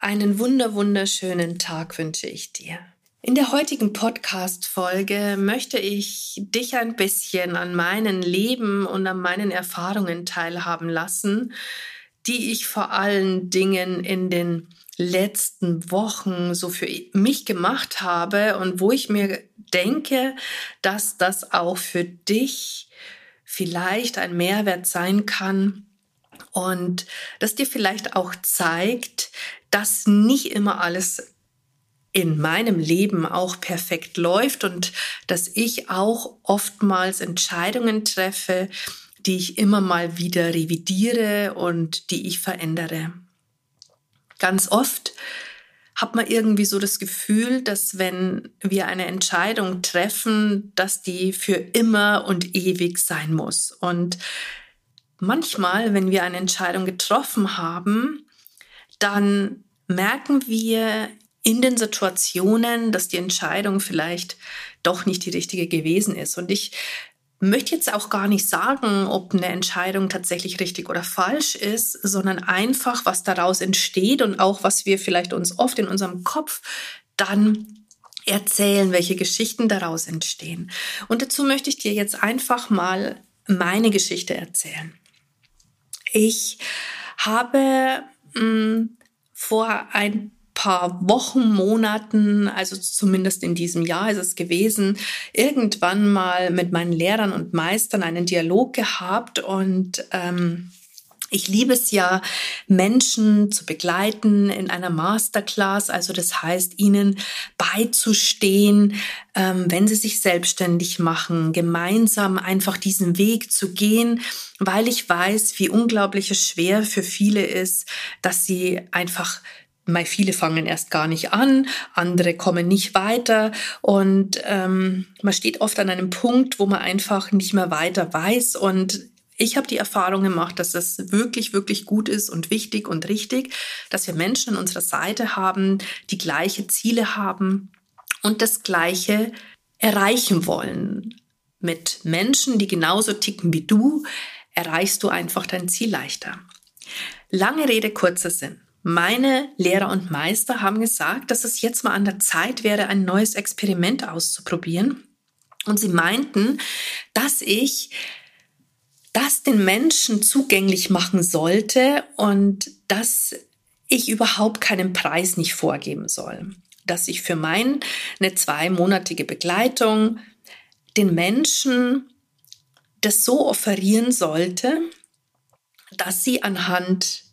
einen wunder wunderschönen Tag wünsche ich dir. In der heutigen Podcast-Folge möchte ich dich ein bisschen an meinen Leben und an meinen Erfahrungen teilhaben lassen, die ich vor allen Dingen in den letzten Wochen so für mich gemacht habe und wo ich mir denke, dass das auch für dich vielleicht ein Mehrwert sein kann und das dir vielleicht auch zeigt, dass nicht immer alles in meinem Leben auch perfekt läuft und dass ich auch oftmals Entscheidungen treffe, die ich immer mal wieder revidiere und die ich verändere. Ganz oft hat man irgendwie so das Gefühl, dass wenn wir eine Entscheidung treffen, dass die für immer und ewig sein muss. Und manchmal, wenn wir eine Entscheidung getroffen haben, dann merken wir in den Situationen, dass die Entscheidung vielleicht doch nicht die richtige gewesen ist. Und ich möchte jetzt auch gar nicht sagen, ob eine Entscheidung tatsächlich richtig oder falsch ist, sondern einfach, was daraus entsteht und auch, was wir vielleicht uns oft in unserem Kopf dann erzählen, welche Geschichten daraus entstehen. Und dazu möchte ich dir jetzt einfach mal meine Geschichte erzählen. Ich habe mh, mm, vor ein paar Wochen, Monaten, also zumindest in diesem Jahr ist es gewesen, irgendwann mal mit meinen Lehrern und Meistern einen Dialog gehabt und ähm, ich liebe es ja, Menschen zu begleiten in einer Masterclass, also das heißt, ihnen beizustehen, ähm, wenn sie sich selbstständig machen, gemeinsam einfach diesen Weg zu gehen, weil ich weiß, wie unglaublich es schwer für viele ist, dass sie einfach Mal viele fangen erst gar nicht an, andere kommen nicht weiter. Und ähm, man steht oft an einem Punkt, wo man einfach nicht mehr weiter weiß. Und ich habe die Erfahrung gemacht, dass es wirklich, wirklich gut ist und wichtig und richtig, dass wir Menschen an unserer Seite haben, die gleiche Ziele haben und das Gleiche erreichen wollen. Mit Menschen, die genauso ticken wie du, erreichst du einfach dein Ziel leichter. Lange Rede, kurzer Sinn. Meine Lehrer und Meister haben gesagt, dass es jetzt mal an der Zeit wäre, ein neues Experiment auszuprobieren. Und sie meinten, dass ich das den Menschen zugänglich machen sollte und dass ich überhaupt keinen Preis nicht vorgeben soll. Dass ich für meine zweimonatige Begleitung den Menschen das so offerieren sollte, dass sie anhand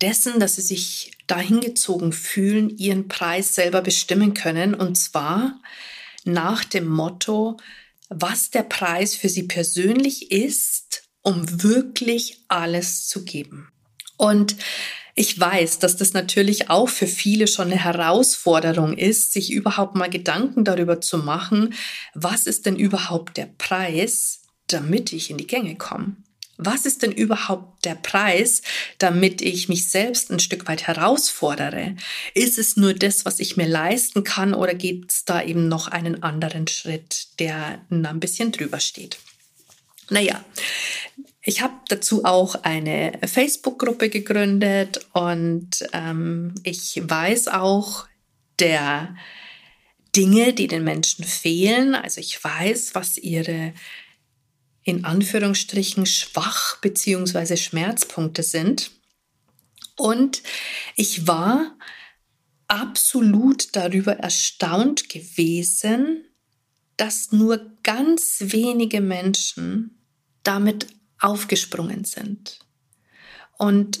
dessen, dass sie sich dahingezogen fühlen, ihren Preis selber bestimmen können. Und zwar nach dem Motto, was der Preis für sie persönlich ist, um wirklich alles zu geben. Und ich weiß, dass das natürlich auch für viele schon eine Herausforderung ist, sich überhaupt mal Gedanken darüber zu machen, was ist denn überhaupt der Preis, damit ich in die Gänge komme. Was ist denn überhaupt der Preis, damit ich mich selbst ein Stück weit herausfordere? Ist es nur das, was ich mir leisten kann oder gibt es da eben noch einen anderen Schritt, der ein bisschen drüber steht? Naja, ich habe dazu auch eine Facebook-Gruppe gegründet und ähm, ich weiß auch der Dinge, die den Menschen fehlen. Also ich weiß, was ihre in Anführungsstrichen schwach beziehungsweise Schmerzpunkte sind. Und ich war absolut darüber erstaunt gewesen, dass nur ganz wenige Menschen damit aufgesprungen sind. Und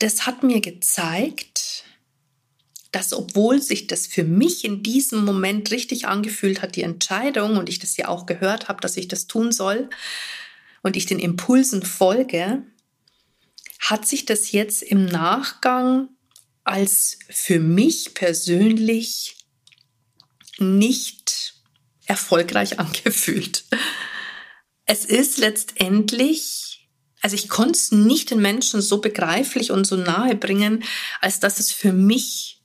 das hat mir gezeigt, dass obwohl sich das für mich in diesem Moment richtig angefühlt hat, die Entscheidung, und ich das ja auch gehört habe, dass ich das tun soll, und ich den Impulsen folge, hat sich das jetzt im Nachgang als für mich persönlich nicht erfolgreich angefühlt. Es ist letztendlich, also ich konnte es nicht den Menschen so begreiflich und so nahe bringen, als dass es für mich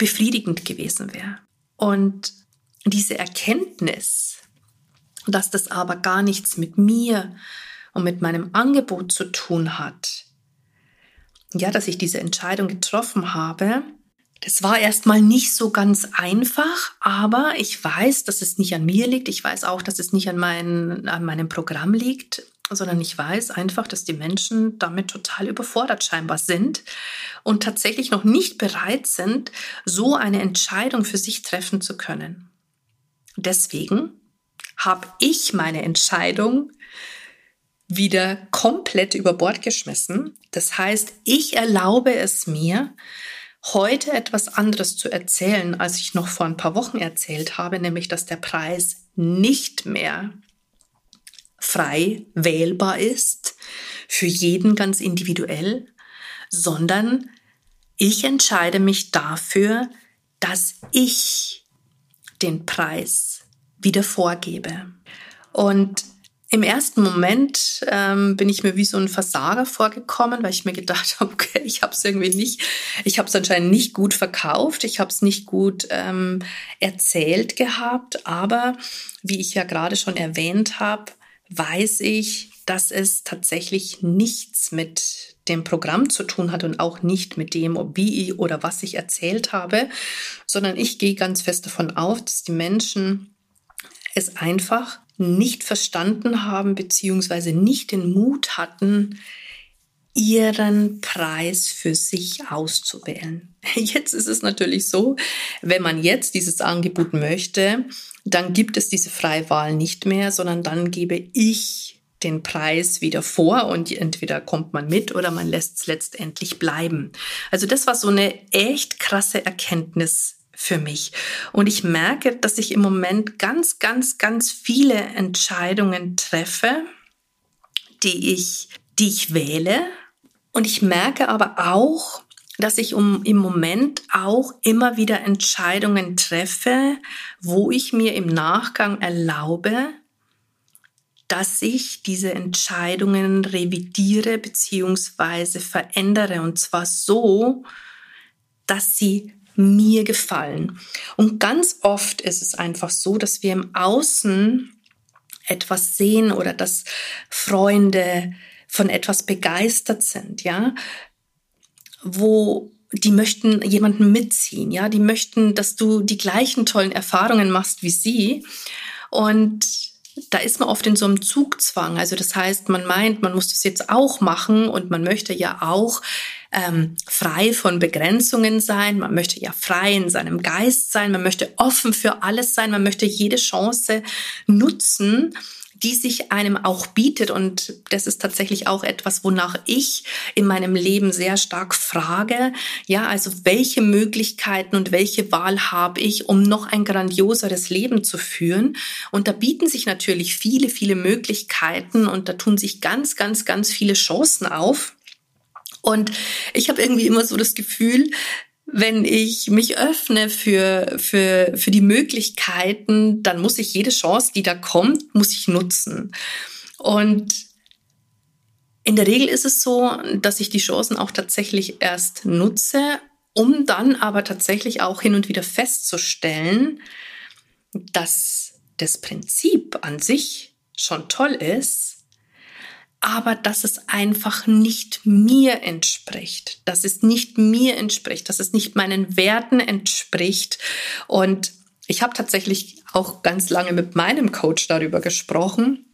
befriedigend gewesen wäre. Und diese Erkenntnis, dass das aber gar nichts mit mir und mit meinem Angebot zu tun hat, ja, dass ich diese Entscheidung getroffen habe, das war erstmal nicht so ganz einfach, aber ich weiß, dass es nicht an mir liegt. Ich weiß auch, dass es nicht an, mein, an meinem Programm liegt, sondern ich weiß einfach, dass die Menschen damit total überfordert scheinbar sind und tatsächlich noch nicht bereit sind, so eine Entscheidung für sich treffen zu können. Deswegen habe ich meine Entscheidung wieder komplett über Bord geschmissen. Das heißt, ich erlaube es mir, heute etwas anderes zu erzählen, als ich noch vor ein paar Wochen erzählt habe, nämlich dass der Preis nicht mehr frei wählbar ist, für jeden ganz individuell, sondern ich entscheide mich dafür, dass ich den Preis wieder vorgebe. Und im ersten Moment ähm, bin ich mir wie so ein Versager vorgekommen, weil ich mir gedacht habe, okay, ich habe es irgendwie nicht, ich habe es anscheinend nicht gut verkauft, ich habe es nicht gut ähm, erzählt gehabt, aber wie ich ja gerade schon erwähnt habe, weiß ich, dass es tatsächlich nichts mit dem Programm zu tun hat und auch nicht mit dem, wie ich oder was ich erzählt habe, sondern ich gehe ganz fest davon auf, dass die Menschen es einfach nicht verstanden haben, beziehungsweise nicht den Mut hatten, ihren Preis für sich auszuwählen. Jetzt ist es natürlich so, wenn man jetzt dieses Angebot möchte, dann gibt es diese Freiwahl nicht mehr, sondern dann gebe ich den Preis wieder vor und entweder kommt man mit oder man lässt es letztendlich bleiben. Also das war so eine echt krasse Erkenntnis für mich. Und ich merke, dass ich im Moment ganz, ganz, ganz viele Entscheidungen treffe, die ich, die ich wähle. Und ich merke aber auch, dass ich um, im Moment auch immer wieder Entscheidungen treffe, wo ich mir im Nachgang erlaube, dass ich diese Entscheidungen revidiere bzw. verändere. Und zwar so, dass sie mir gefallen. Und ganz oft ist es einfach so, dass wir im Außen etwas sehen oder dass Freunde von etwas begeistert sind, ja, wo die möchten jemanden mitziehen, ja, die möchten, dass du die gleichen tollen Erfahrungen machst wie sie. Und da ist man oft in so einem Zugzwang. Also das heißt, man meint, man muss das jetzt auch machen und man möchte ja auch ähm, frei von Begrenzungen sein, man möchte ja frei in seinem Geist sein, man möchte offen für alles sein, man möchte jede Chance nutzen die sich einem auch bietet. Und das ist tatsächlich auch etwas, wonach ich in meinem Leben sehr stark frage. Ja, also welche Möglichkeiten und welche Wahl habe ich, um noch ein grandioseres Leben zu führen? Und da bieten sich natürlich viele, viele Möglichkeiten und da tun sich ganz, ganz, ganz viele Chancen auf. Und ich habe irgendwie immer so das Gefühl, wenn ich mich öffne für, für, für die Möglichkeiten, dann muss ich jede Chance, die da kommt, muss ich nutzen. Und in der Regel ist es so, dass ich die Chancen auch tatsächlich erst nutze, um dann aber tatsächlich auch hin und wieder festzustellen, dass das Prinzip an sich schon toll ist, aber dass es einfach nicht mir entspricht, dass es nicht mir entspricht, dass es nicht meinen Werten entspricht. Und ich habe tatsächlich auch ganz lange mit meinem Coach darüber gesprochen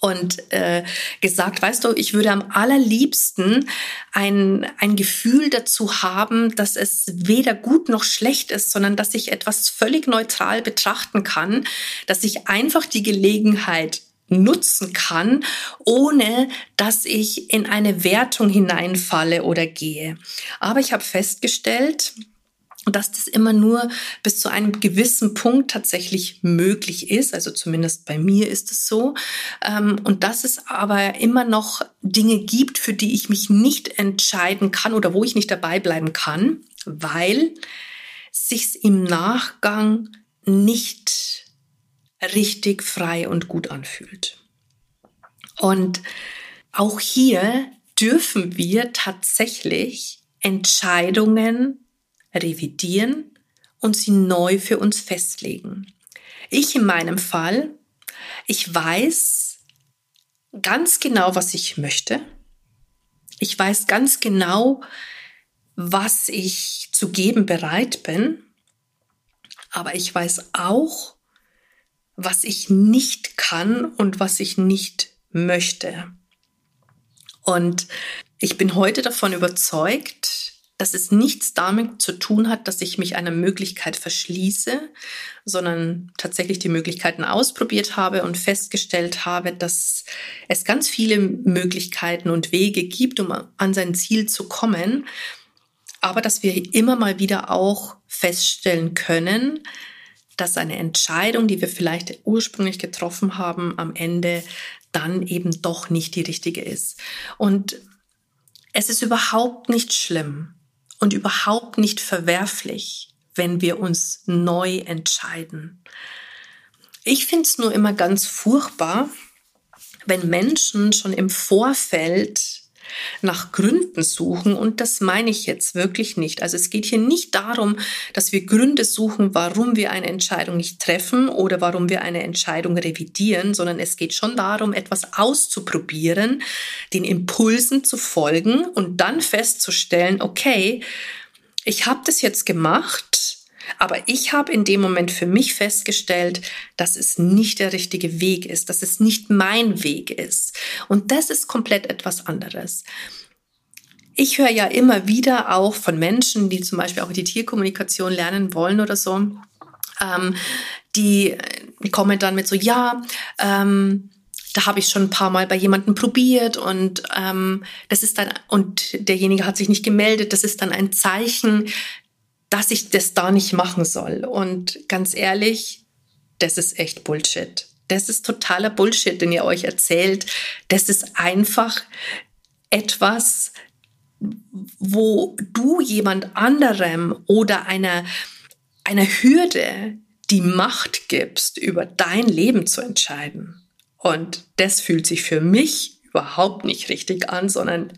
und äh, gesagt, weißt du, ich würde am allerliebsten ein, ein Gefühl dazu haben, dass es weder gut noch schlecht ist, sondern dass ich etwas völlig neutral betrachten kann, dass ich einfach die Gelegenheit nutzen kann, ohne dass ich in eine Wertung hineinfalle oder gehe. Aber ich habe festgestellt, dass das immer nur bis zu einem gewissen Punkt tatsächlich möglich ist. Also zumindest bei mir ist es so. Ähm, und dass es aber immer noch Dinge gibt, für die ich mich nicht entscheiden kann oder wo ich nicht dabei bleiben kann, weil sich's im Nachgang nicht richtig frei und gut anfühlt. Und auch hier dürfen wir tatsächlich Entscheidungen revidieren und sie neu für uns festlegen. Ich in meinem Fall, ich weiß ganz genau, was ich möchte. Ich weiß ganz genau, was ich zu geben bereit bin. Aber ich weiß auch, was ich nicht kann und was ich nicht möchte. Und ich bin heute davon überzeugt, dass es nichts damit zu tun hat, dass ich mich einer Möglichkeit verschließe, sondern tatsächlich die Möglichkeiten ausprobiert habe und festgestellt habe, dass es ganz viele Möglichkeiten und Wege gibt, um an sein Ziel zu kommen, aber dass wir immer mal wieder auch feststellen können, dass eine Entscheidung, die wir vielleicht ursprünglich getroffen haben, am Ende dann eben doch nicht die richtige ist. Und es ist überhaupt nicht schlimm, und überhaupt nicht verwerflich, wenn wir uns neu entscheiden. Ich finde es nur immer ganz furchtbar, wenn Menschen schon im Vorfeld nach Gründen suchen und das meine ich jetzt wirklich nicht. Also es geht hier nicht darum, dass wir Gründe suchen, warum wir eine Entscheidung nicht treffen oder warum wir eine Entscheidung revidieren, sondern es geht schon darum, etwas auszuprobieren, den Impulsen zu folgen und dann festzustellen, okay, ich habe das jetzt gemacht, aber ich habe in dem Moment für mich festgestellt, dass es nicht der richtige Weg ist, dass es nicht mein Weg ist. Und das ist komplett etwas anderes. Ich höre ja immer wieder auch von Menschen, die zum Beispiel auch die Tierkommunikation lernen wollen oder so, ähm, die kommen dann mit so, ja, ähm, da habe ich schon ein paar Mal bei jemandem probiert und ähm, das ist dann und derjenige hat sich nicht gemeldet. Das ist dann ein Zeichen, dass ich das da nicht machen soll. Und ganz ehrlich, das ist echt Bullshit. Das ist totaler Bullshit, den ihr euch erzählt. Das ist einfach etwas, wo du jemand anderem oder einer, einer Hürde die Macht gibst, über dein Leben zu entscheiden. Und das fühlt sich für mich überhaupt nicht richtig an, sondern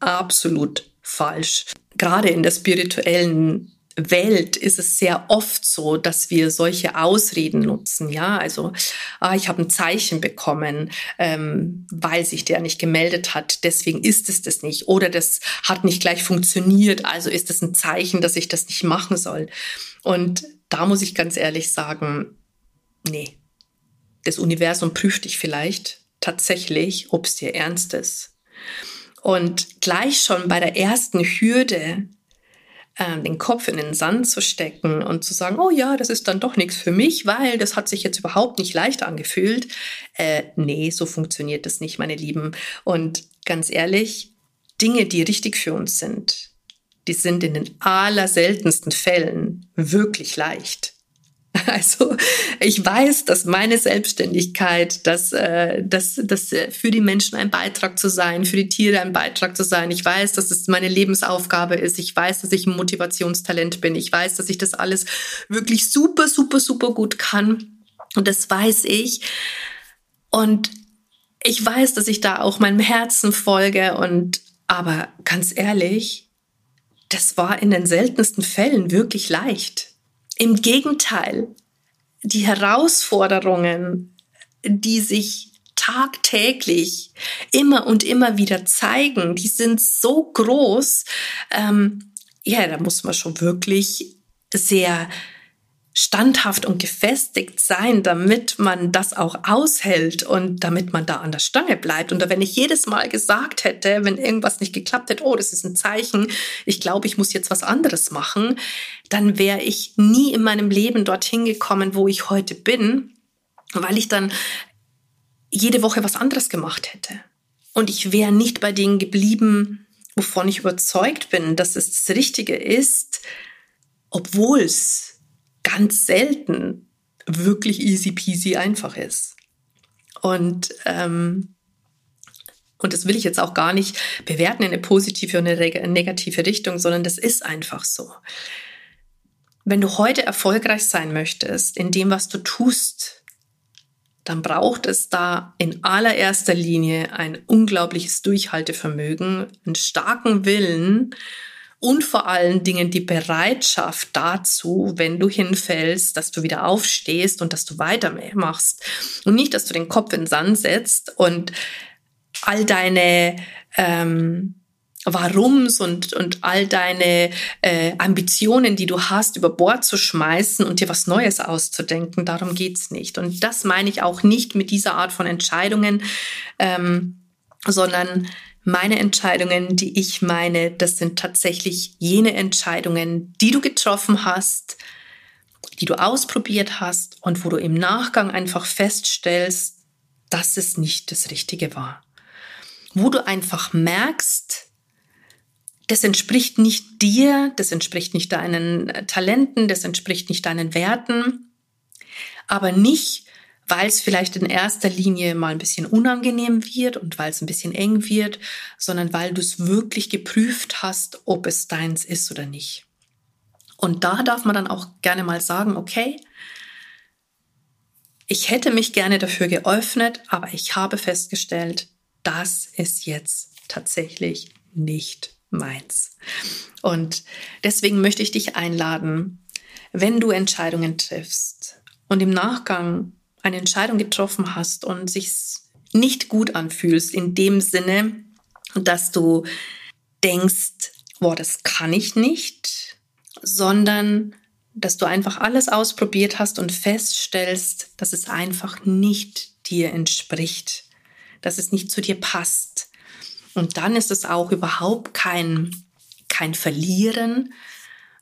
absolut falsch. Gerade in der spirituellen Welt ist es sehr oft so, dass wir solche Ausreden nutzen. Ja, also ah, ich habe ein Zeichen bekommen, ähm, weil sich der nicht gemeldet hat. Deswegen ist es das nicht. Oder das hat nicht gleich funktioniert. Also ist es ein Zeichen, dass ich das nicht machen soll. Und da muss ich ganz ehrlich sagen, nee, das Universum prüft dich vielleicht tatsächlich, ob es dir ernst ist. Und gleich schon bei der ersten Hürde äh, den Kopf in den Sand zu stecken und zu sagen, oh ja, das ist dann doch nichts für mich, weil das hat sich jetzt überhaupt nicht leicht angefühlt. Äh, nee, so funktioniert das nicht, meine Lieben. Und ganz ehrlich, Dinge, die richtig für uns sind, die sind in den allerseltensten Fällen wirklich leicht. Also ich weiß, dass meine Selbstständigkeit, dass, äh, dass, dass für die Menschen ein Beitrag zu sein, für die Tiere ein Beitrag zu sein. Ich weiß, dass es meine Lebensaufgabe ist. Ich weiß, dass ich ein Motivationstalent bin. Ich weiß, dass ich das alles wirklich super, super, super gut kann. Und das weiß ich. Und ich weiß, dass ich da auch meinem Herzen folge. Und aber ganz ehrlich, das war in den seltensten Fällen wirklich leicht. Im Gegenteil, die Herausforderungen, die sich tagtäglich immer und immer wieder zeigen, die sind so groß. Ähm, ja, da muss man schon wirklich sehr standhaft und gefestigt sein, damit man das auch aushält und damit man da an der Stange bleibt. Und wenn ich jedes Mal gesagt hätte, wenn irgendwas nicht geklappt hätte, oh, das ist ein Zeichen, ich glaube, ich muss jetzt was anderes machen, dann wäre ich nie in meinem Leben dorthin gekommen, wo ich heute bin, weil ich dann jede Woche was anderes gemacht hätte. Und ich wäre nicht bei denen geblieben, wovon ich überzeugt bin, dass es das Richtige ist, obwohl es ganz selten wirklich easy peasy einfach ist. Und ähm, und das will ich jetzt auch gar nicht bewerten in eine positive und eine negative Richtung, sondern das ist einfach so. Wenn du heute erfolgreich sein möchtest in dem, was du tust, dann braucht es da in allererster Linie ein unglaubliches Durchhaltevermögen, einen starken Willen und vor allen Dingen die Bereitschaft dazu, wenn du hinfällst, dass du wieder aufstehst und dass du weitermachst und nicht, dass du den Kopf in den Sand setzt und all deine ähm, Warums und, und all deine äh, Ambitionen, die du hast, über Bord zu schmeißen und dir was Neues auszudenken. Darum geht's nicht. Und das meine ich auch nicht mit dieser Art von Entscheidungen, ähm, sondern meine Entscheidungen, die ich meine, das sind tatsächlich jene Entscheidungen, die du getroffen hast, die du ausprobiert hast und wo du im Nachgang einfach feststellst, dass es nicht das Richtige war. Wo du einfach merkst, das entspricht nicht dir, das entspricht nicht deinen Talenten, das entspricht nicht deinen Werten, aber nicht, weil es vielleicht in erster Linie mal ein bisschen unangenehm wird und weil es ein bisschen eng wird, sondern weil du es wirklich geprüft hast, ob es deins ist oder nicht. Und da darf man dann auch gerne mal sagen, okay, ich hätte mich gerne dafür geöffnet, aber ich habe festgestellt, das ist jetzt tatsächlich nicht meins. Und deswegen möchte ich dich einladen, wenn du Entscheidungen triffst und im Nachgang eine Entscheidung getroffen hast und sich nicht gut anfühlst, in dem Sinne, dass du denkst, boah, das kann ich nicht, sondern dass du einfach alles ausprobiert hast und feststellst, dass es einfach nicht dir entspricht dass es nicht zu dir passt. Und dann ist es auch überhaupt kein, kein Verlieren,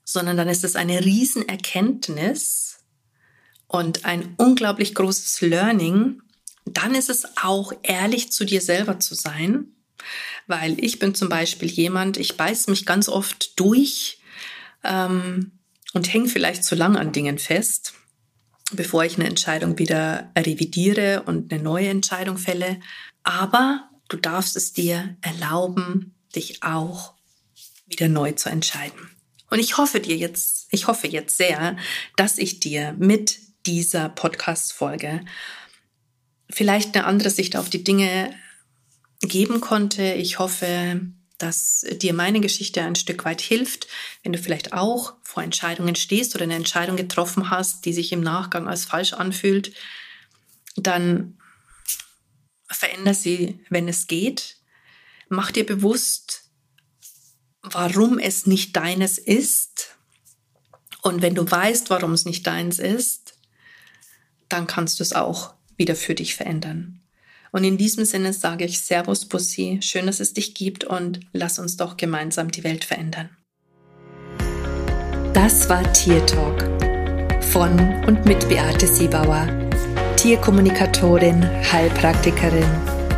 sondern dann ist es eine Riesenerkenntnis und ein unglaublich großes Learning. Dann ist es auch ehrlich zu dir selber zu sein, weil ich bin zum Beispiel jemand, ich beiß mich ganz oft durch ähm, und hänge vielleicht zu lang an Dingen fest, bevor ich eine Entscheidung wieder revidiere und eine neue Entscheidung fälle. Aber du darfst es dir erlauben, dich auch wieder neu zu entscheiden. Und ich hoffe dir jetzt, ich hoffe jetzt sehr, dass ich dir mit dieser Podcast-Folge vielleicht eine andere Sicht auf die Dinge geben konnte. Ich hoffe, dass dir meine Geschichte ein Stück weit hilft, wenn du vielleicht auch vor Entscheidungen stehst oder eine Entscheidung getroffen hast, die sich im Nachgang als falsch anfühlt, dann veränder sie, wenn es geht. Mach dir bewusst, warum es nicht deines ist. Und wenn du weißt, warum es nicht deins ist, dann kannst du es auch wieder für dich verändern. Und in diesem Sinne sage ich Servus Bussi, schön, dass es dich gibt und lass uns doch gemeinsam die Welt verändern. Das war Tier Talk von und mit Beate Siebauer Tierkommunikatorin, Heilpraktikerin,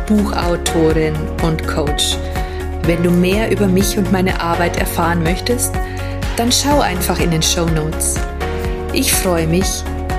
Buchautorin und Coach. Wenn du mehr über mich und meine Arbeit erfahren möchtest, dann schau einfach in den Show Notes. Ich freue mich,